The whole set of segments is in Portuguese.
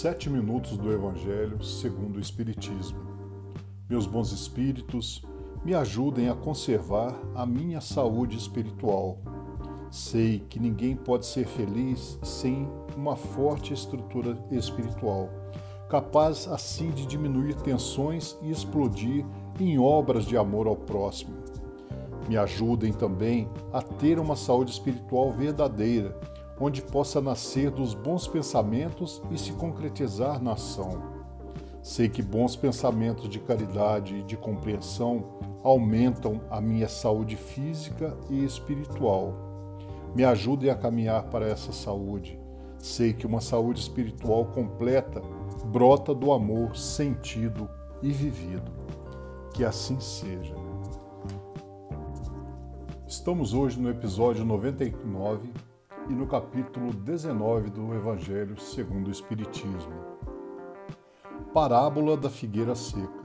Sete minutos do Evangelho segundo o Espiritismo. Meus bons espíritos, me ajudem a conservar a minha saúde espiritual. Sei que ninguém pode ser feliz sem uma forte estrutura espiritual, capaz assim de diminuir tensões e explodir em obras de amor ao próximo. Me ajudem também a ter uma saúde espiritual verdadeira onde possa nascer dos bons pensamentos e se concretizar na ação. Sei que bons pensamentos de caridade e de compreensão aumentam a minha saúde física e espiritual. Me ajudem a caminhar para essa saúde. Sei que uma saúde espiritual completa brota do amor sentido e vivido. Que assim seja. Estamos hoje no episódio 99 e no capítulo 19 do Evangelho segundo o Espiritismo. Parábola da figueira seca.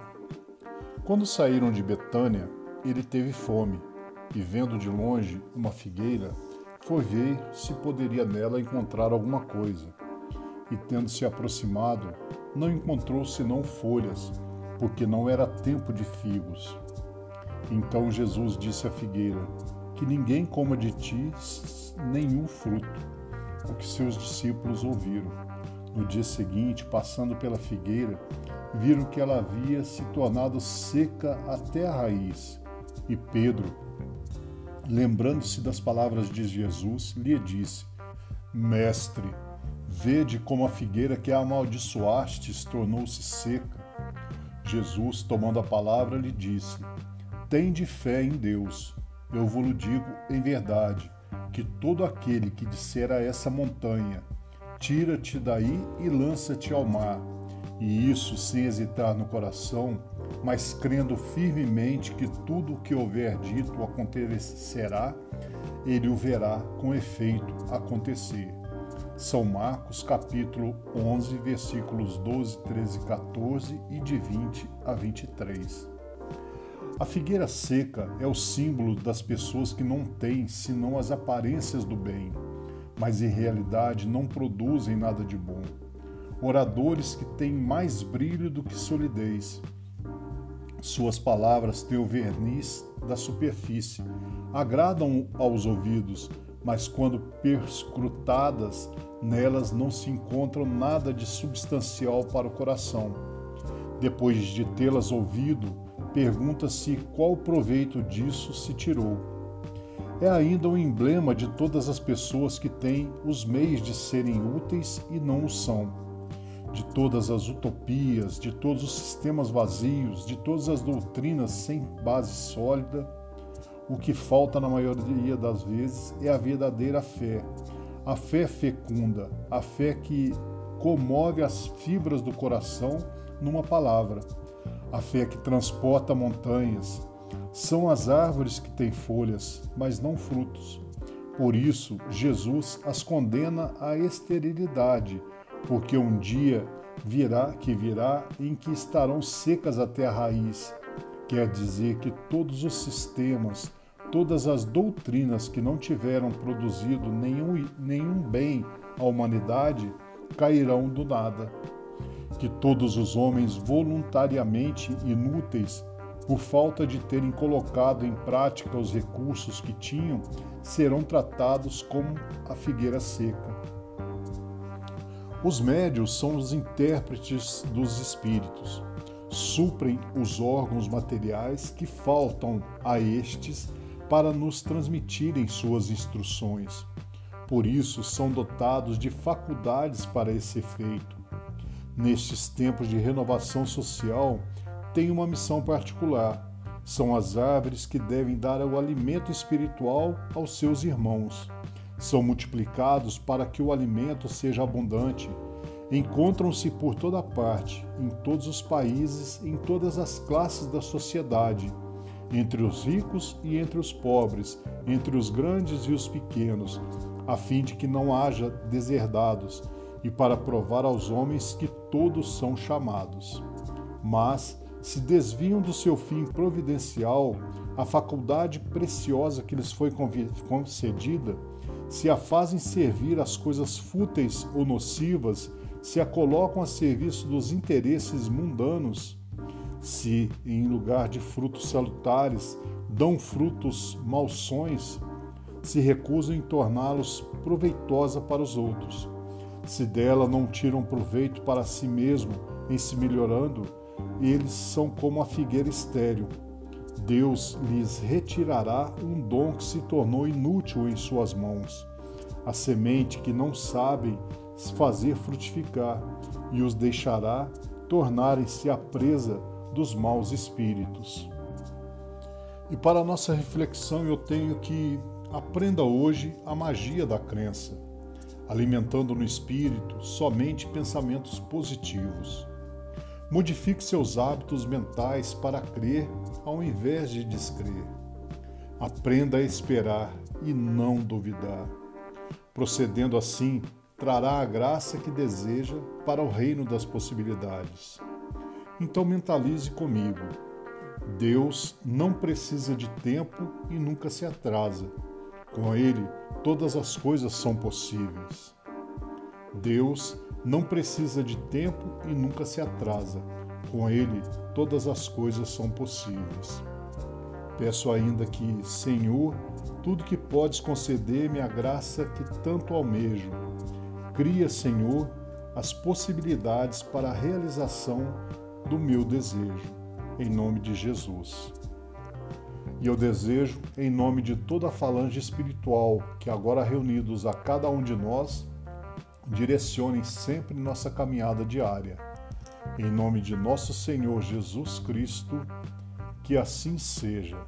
Quando saíram de Betânia, ele teve fome e, vendo de longe uma figueira, foi ver se poderia nela encontrar alguma coisa. E, tendo se aproximado, não encontrou senão folhas, porque não era tempo de figos. Então Jesus disse à figueira: Que ninguém coma de ti nenhum fruto, o que seus discípulos ouviram. No dia seguinte, passando pela figueira, viram que ela havia se tornado seca até a raiz. E Pedro, lembrando-se das palavras de Jesus, lhe disse: Mestre, vede como a figueira que amaldiçoastes tornou-se seca. Jesus, tomando a palavra, lhe disse: Tende fé em Deus. Eu vos digo em verdade que todo aquele que disser a essa montanha: Tira-te daí e lança-te ao mar, e isso sem hesitar no coração, mas crendo firmemente que tudo o que houver dito acontecerá, ele o verá com efeito acontecer. São Marcos capítulo 11, versículos 12, 13 e 14 e de 20 a 23. A figueira seca é o símbolo das pessoas que não têm senão as aparências do bem, mas em realidade não produzem nada de bom. Oradores que têm mais brilho do que solidez. Suas palavras têm o verniz da superfície, agradam aos ouvidos, mas quando perscrutadas, nelas não se encontra nada de substancial para o coração. Depois de tê-las ouvido, pergunta-se qual proveito disso se tirou. É ainda um emblema de todas as pessoas que têm os meios de serem úteis e não o são, de todas as utopias, de todos os sistemas vazios, de todas as doutrinas sem base sólida. O que falta na maioria das vezes é a verdadeira fé, a fé fecunda, a fé que comove as fibras do coração numa palavra a fé que transporta montanhas. São as árvores que têm folhas, mas não frutos. Por isso, Jesus as condena à esterilidade, porque um dia virá que virá em que estarão secas até a raiz. Quer dizer que todos os sistemas, todas as doutrinas que não tiveram produzido nenhum, nenhum bem à humanidade cairão do nada que todos os homens voluntariamente inúteis, por falta de terem colocado em prática os recursos que tinham, serão tratados como a figueira seca. Os médios são os intérpretes dos espíritos, suprem os órgãos materiais que faltam a estes para nos transmitirem suas instruções. Por isso, são dotados de faculdades para esse efeito nestes tempos de renovação social, tem uma missão particular. São as árvores que devem dar o alimento espiritual aos seus irmãos. São multiplicados para que o alimento seja abundante. Encontram-se por toda parte, em todos os países, em todas as classes da sociedade, entre os ricos e entre os pobres, entre os grandes e os pequenos, a fim de que não haja deserdados e para provar aos homens que todos são chamados. Mas, se desviam do seu fim providencial, a faculdade preciosa que lhes foi concedida, se a fazem servir às coisas fúteis ou nocivas, se a colocam a serviço dos interesses mundanos, se, em lugar de frutos salutares, dão frutos malsões, se recusam em torná-los proveitosa para os outros, se dela não tiram proveito para si mesmo em se melhorando, eles são como a figueira estéril. Deus lhes retirará um dom que se tornou inútil em suas mãos, a semente que não sabem fazer frutificar, e os deixará tornarem-se a presa dos maus espíritos. E para a nossa reflexão, eu tenho que aprenda hoje a magia da crença, alimentando no espírito somente pensamentos positivos. Modifique seus hábitos mentais para crer ao invés de descrer. Aprenda a esperar e não duvidar. Procedendo assim, trará a graça que deseja para o reino das possibilidades. Então mentalize comigo. Deus não precisa de tempo e nunca se atrasa. Com Ele, todas as coisas são possíveis. Deus não precisa de tempo e nunca se atrasa. Com Ele, todas as coisas são possíveis. Peço ainda que, Senhor, tudo que podes conceder-me a graça que tanto almejo. Cria, Senhor, as possibilidades para a realização do meu desejo. Em nome de Jesus. E eu desejo, em nome de toda a falange espiritual que agora reunidos a cada um de nós, direcionem sempre nossa caminhada diária. Em nome de nosso Senhor Jesus Cristo, que assim seja.